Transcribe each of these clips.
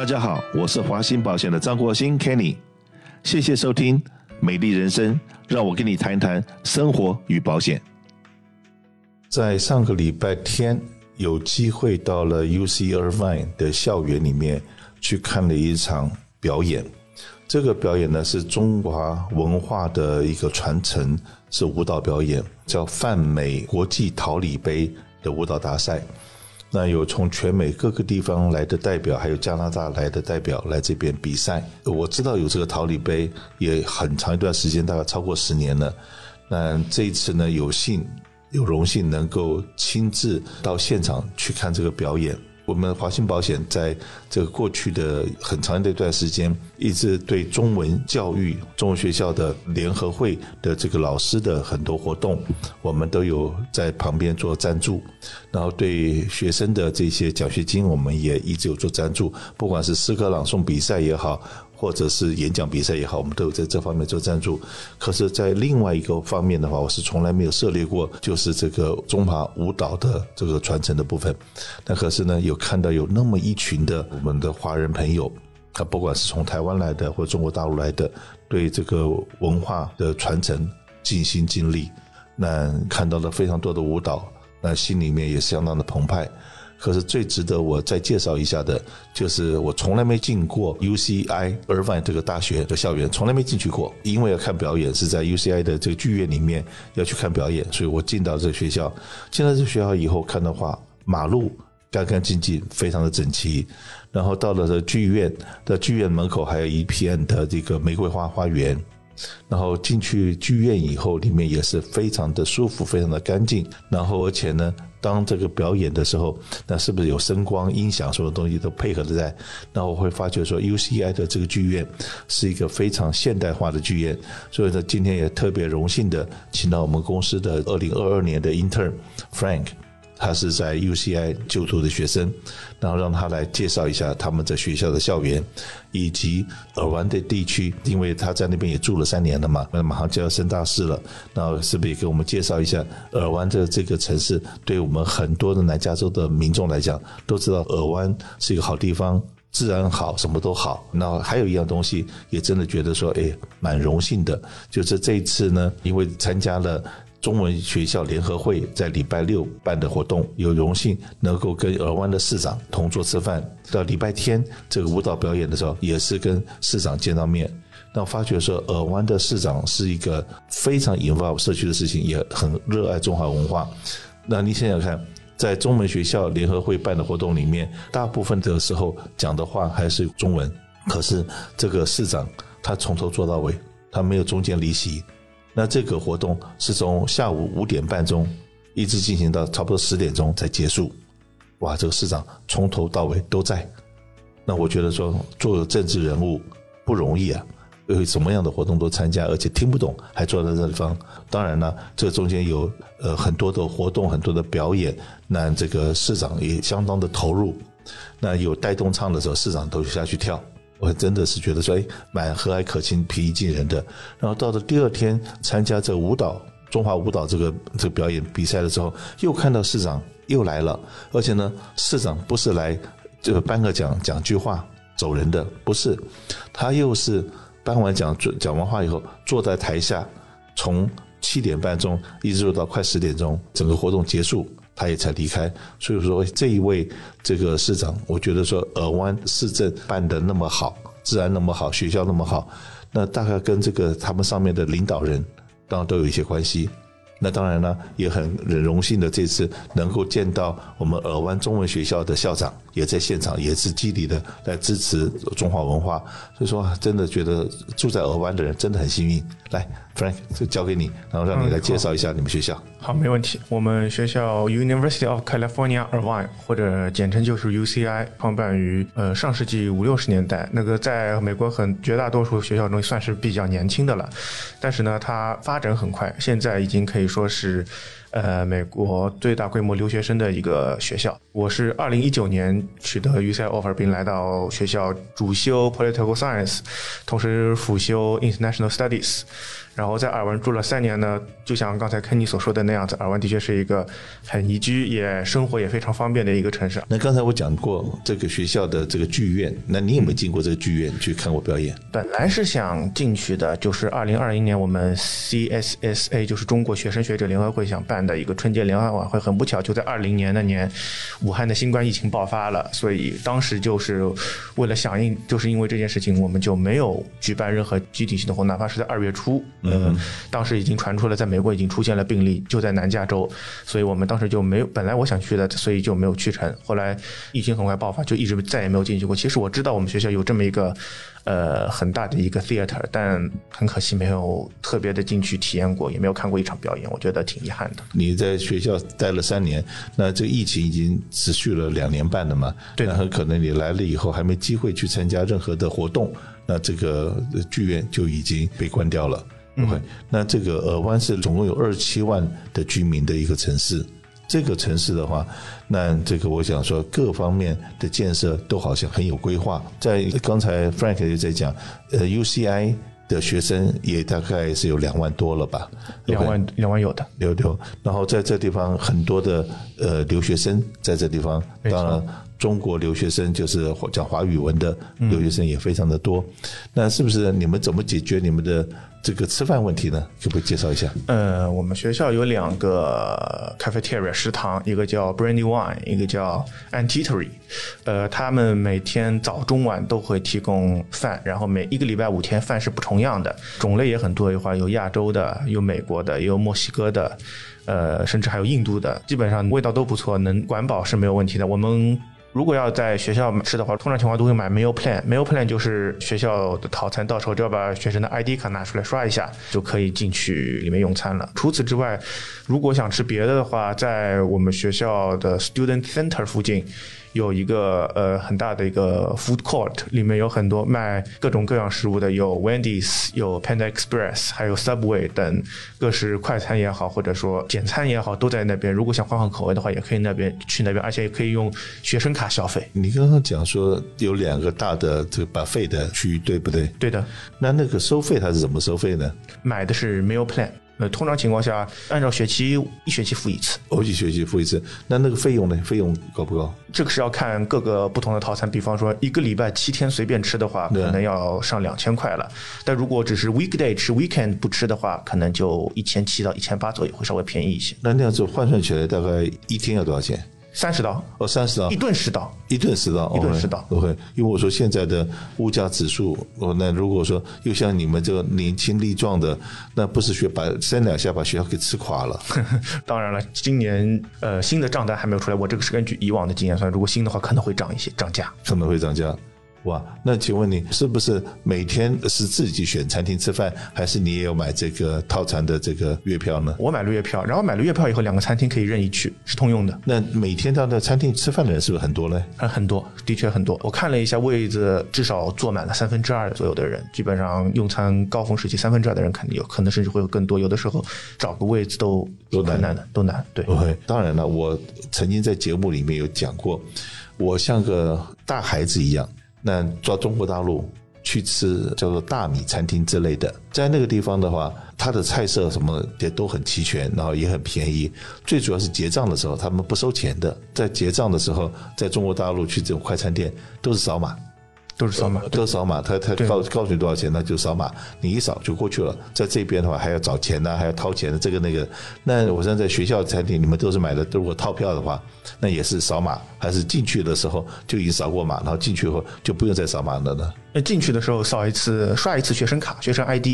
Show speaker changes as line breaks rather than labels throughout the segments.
大家好，我是华兴保险的张国兴 Kenny，谢谢收听《美丽人生》，让我跟你谈谈生活与保险。在上个礼拜天，有机会到了 UC Irvine 的校园里面去看了一场表演。这个表演呢是中华文化的一个传承，是舞蹈表演，叫泛美国际桃李杯的舞蹈大赛。那有从全美各个地方来的代表，还有加拿大来的代表来这边比赛。我知道有这个桃李杯，也很长一段时间，大概超过十年了。那这一次呢，有幸有荣幸能够亲自到现场去看这个表演。我们华信保险在这个过去的很长的一段时间，一直对中文教育、中文学校的联合会的这个老师的很多活动，我们都有在旁边做赞助。然后对学生的这些奖学金，我们也一直有做赞助，不管是诗歌朗诵比赛也好。或者是演讲比赛也好，我们都有在这方面做赞助。可是，在另外一个方面的话，我是从来没有涉猎过，就是这个中华舞蹈的这个传承的部分。那可是呢，有看到有那么一群的我们的华人朋友，他不管是从台湾来的或中国大陆来的，对这个文化的传承尽心尽力。那看到了非常多的舞蹈，那心里面也相当的澎湃。可是最值得我再介绍一下的，就是我从来没进过 UCI Irvine 这个大学的校园，从来没进去过。因为要看表演，是在 UCI 的这个剧院里面要去看表演，所以我进到这个学校。进到这个学校以后，看的话，马路干干净净，非常的整齐。然后到了这剧院的剧院门口，还有一片的这个玫瑰花花园。然后进去剧院以后，里面也是非常的舒服，非常的干净。然后而且呢。当这个表演的时候，那是不是有声光、音响，什么东西都配合的在？那我会发觉说，UCI 的这个剧院是一个非常现代化的剧院。所以呢，今天也特别荣幸的请到我们公司的二零二二年的 intern Frank。他是在 UCI 就读的学生，然后让他来介绍一下他们在学校的校园，以及尔湾的地区，因为他在那边也住了三年了嘛，那马上就要升大四了，那是不是也给我们介绍一下尔湾的这个城市？对我们很多的南加州的民众来讲，都知道尔湾是一个好地方，自然好，什么都好。那还有一样东西，也真的觉得说，哎，蛮荣幸的，就是这一次呢，因为参加了。中文学校联合会在礼拜六办的活动，有荣幸能够跟尔湾的市长同桌吃饭。到礼拜天这个舞蹈表演的时候，也是跟市长见到面。那发觉说，尔湾的市长是一个非常引发社区的事情，也很热爱中华文化。那你想想看，在中文学校联合会办的活动里面，大部分的时候讲的话还是中文，可是这个市长他从头做到尾，他没有中间离席。那这个活动是从下午五点半钟一直进行到差不多十点钟才结束。哇，这个市长从头到尾都在。那我觉得说做政治人物不容易啊，为什么样的活动都参加，而且听不懂还坐在这地方。当然呢，这中间有呃很多的活动，很多的表演，那这个市长也相当的投入。那有带动唱的时候，市长都下去跳。我真的是觉得说，哎，蛮和蔼可亲、平易近人的。然后到了第二天参加这舞蹈中华舞蹈这个这个表演比赛的时候，又看到市长又来了，而且呢，市长不是来这个颁个奖、讲句话走人的，不是，他又是颁完奖、讲完话以后，坐在台下，从七点半钟一直到快十点钟，整个活动结束。他也才离开，所以说这一位这个市长，我觉得说尔湾市政办的那么好，治安那么好，学校那么好，那大概跟这个他们上面的领导人当然都有一些关系。那当然呢，也很荣幸的这次能够见到我们尔湾中文学校的校长也在现场，也是极力的来支持中华文化。所以说，真的觉得住在尔湾的人真的很幸运。来，Frank，就交给你，然后让你来介绍一下你们学校。
好，没问题。我们学校 University of California Irvine，或者简称就是 UCI，创办于呃上世纪五六十年代。那个在美国很绝大多数学校中算是比较年轻的了，但是呢，它发展很快，现在已经可以说是呃，美国最大规模留学生的一个学校。我是二零一九年取得 UCI offer，并来到学校主修 Political Science，同时辅修 International Studies。然后在尔湾住了三年呢，就像刚才肯尼所说的那样子，尔湾的确是一个很宜居也生活也非常方便的一个城市。
那刚才我讲过这个学校的这个剧院，那你有没有进过这个剧院去看过表演？
本来是想进去的，就是二零二一年我们 CSSA 就是中国学生学者联合会想办的一个春节联欢晚会，很不巧就在二零年那年，武汉的新冠疫情爆发了，所以当时就是为了响应，就是因为这件事情，我们就没有举办任何集体性的活动，哪怕是在二月初。嗯，当时已经传出了，在美国已经出现了病例，就在南加州，所以我们当时就没有。本来我想去的，所以就没有去成。后来疫情很快爆发，就一直再也没有进去过。其实我知道我们学校有这么一个，呃，很大的一个 theater，但很可惜没有特别的进去体验过，也没有看过一场表演，我觉得挺遗憾的。
你在学校待了三年，那这个疫情已经持续了两年半了嘛？
对，
很可能你来了以后还没机会去参加任何的活动，那这个剧院就已经被关掉了。OK，那这个尔湾是总共有二十七万的居民的一个城市。这个城市的话，那这个我想说，各方面的建设都好像很有规划。在刚才 Frank 也在讲，呃，UCI 的学生也大概是有两万多了吧？
两万两万有的，
有有。然后在这地方很多的呃留学生在这地方，当然中国留学生就是讲华语文的留学生也非常的多。那是不是你们怎么解决你们的？这个吃饭问题呢，可不可以介绍一下？
呃，我们学校有两个 cafeteria 食堂，一个叫 Brandywine，一个叫 Antitery。呃，他们每天早中晚都会提供饭，然后每一个礼拜五天饭是不重样的，种类也很多，的话有亚洲的，有美国的，也有墨西哥的，呃，甚至还有印度的，基本上味道都不错，能管饱是没有问题的。我们。如果要在学校吃的话，通常情况都会买 meal plan。meal plan 就是学校的套餐，到时候只要把学生的 ID 卡拿出来刷一下，就可以进去里面用餐了。除此之外，如果想吃别的的话，在我们学校的 student center 附近。有一个呃很大的一个 food court，里面有很多卖各种各样食物的，有 Wendy's，有 Panda Express，还有 Subway 等各式快餐也好，或者说简餐也好，都在那边。如果想换换口味的话，也可以那边去那边，而且也可以用学生卡消费。
你刚刚讲说有两个大的这个 buffet 的区域，对不对？
对的。
那那个收费它是怎么收费呢？
买的是 meal plan。呃，通常情况下，按照学期一学期付一次，
哦，一学期付一次。那那个费用呢？费用高不高？
这个是要看各个不同的套餐。比方说，一个礼拜七天随便吃的话，可能要上两千块了。但如果只是 weekday 吃，weekend 不吃的话，可能就一千七到一千八左右，会稍微便宜一些。
那那样子换算起来，大概一天要多少钱？
三十刀
哦，三十刀，
一顿十刀，
一顿十刀，
一顿十刀。
OK，因为我说现在的物价指数，哦，那如果说又像你们这个年轻力壮的，那不是学把三两下把学校给吃垮了。
当然了，今年呃新的账单还没有出来，我这个是根据以往的经验算，如果新的话可能会涨一些，涨价，
可能会涨价。哇，那请问你是不是每天是自己选餐厅吃饭，还是你也有买这个套餐的这个月票呢？
我买了月票，然后买了月票以后，两个餐厅可以任意去，是通用的。
那每天到那餐厅吃饭的人是不是很多呢？
很多，的确很多。我看了一下位子，至少坐满了三分之二左右的人，基本上用餐高峰时期三分之二的人肯定有，可能甚至会有更多。有的时候找个位子都
都难
的，都难。对，
当然了，我曾经在节目里面有讲过，我像个大孩子一样。那到中国大陆去吃叫做大米餐厅之类的，在那个地方的话，它的菜色什么也都很齐全，然后也很便宜。最主要是结账的时候，他们不收钱的。在结账的时候，在中国大陆去这种快餐店都是扫码。
都是扫码，
都是扫码。他他告告诉你多少钱，那就扫码，你一扫就过去了。在这边的话，还要找钱呢，还要掏钱的，这个那个。那我现在在学校餐厅，你们都是买的，如果套票的话，那也是扫码，还是进去的时候就已经扫过码，然后进去后就不用再扫码了呢？
那进去的时候扫一次，刷一次学生卡、学生 ID，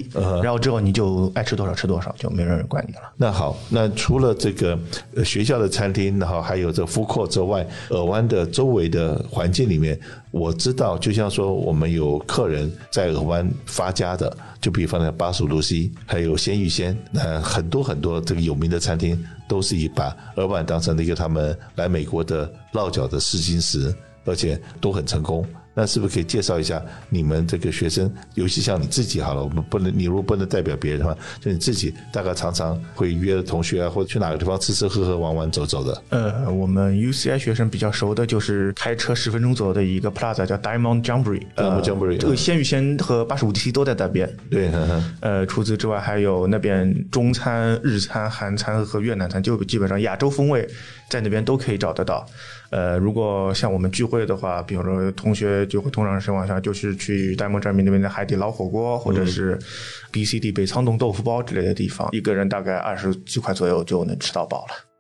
然后之后你就爱吃多少吃多少，就没人管你了。
那好，那除了这个学校的餐厅，然后还有这个 food court 之外，尔湾的周围的环境里面，我知道，就像说我们有客人在尔湾发家的，就比方说巴蜀路西，还有鲜芋仙，那很多很多这个有名的餐厅，都是以把尔湾当成了一个他们来美国的落脚的试金石，而且都很成功。那是不是可以介绍一下你们这个学生，尤其像你自己好了，我们不能，你如果不能代表别人的话，就你自己大概常常会约同学啊，或者去哪个地方吃吃喝喝、玩玩走走的。
呃，我们 UCI 学生比较熟的就是开车十分钟左右的一个 Plaza 叫 Diamond Jamboree，
呃，Jamboree，
这个鲜芋仙和八十五 DC 都在那边。
对，
呃，除此之外还有那边中餐、日餐、韩餐和越南餐，就基本上亚洲风味在那边都可以找得到。呃，如果像我们聚会的话，比如说同学就会通常情况下就是去呆萌站民那边的海底捞火锅，或者是 B C D 北仓洞豆腐包之类的地方，一个人大概二十几块左右就能吃到饱了。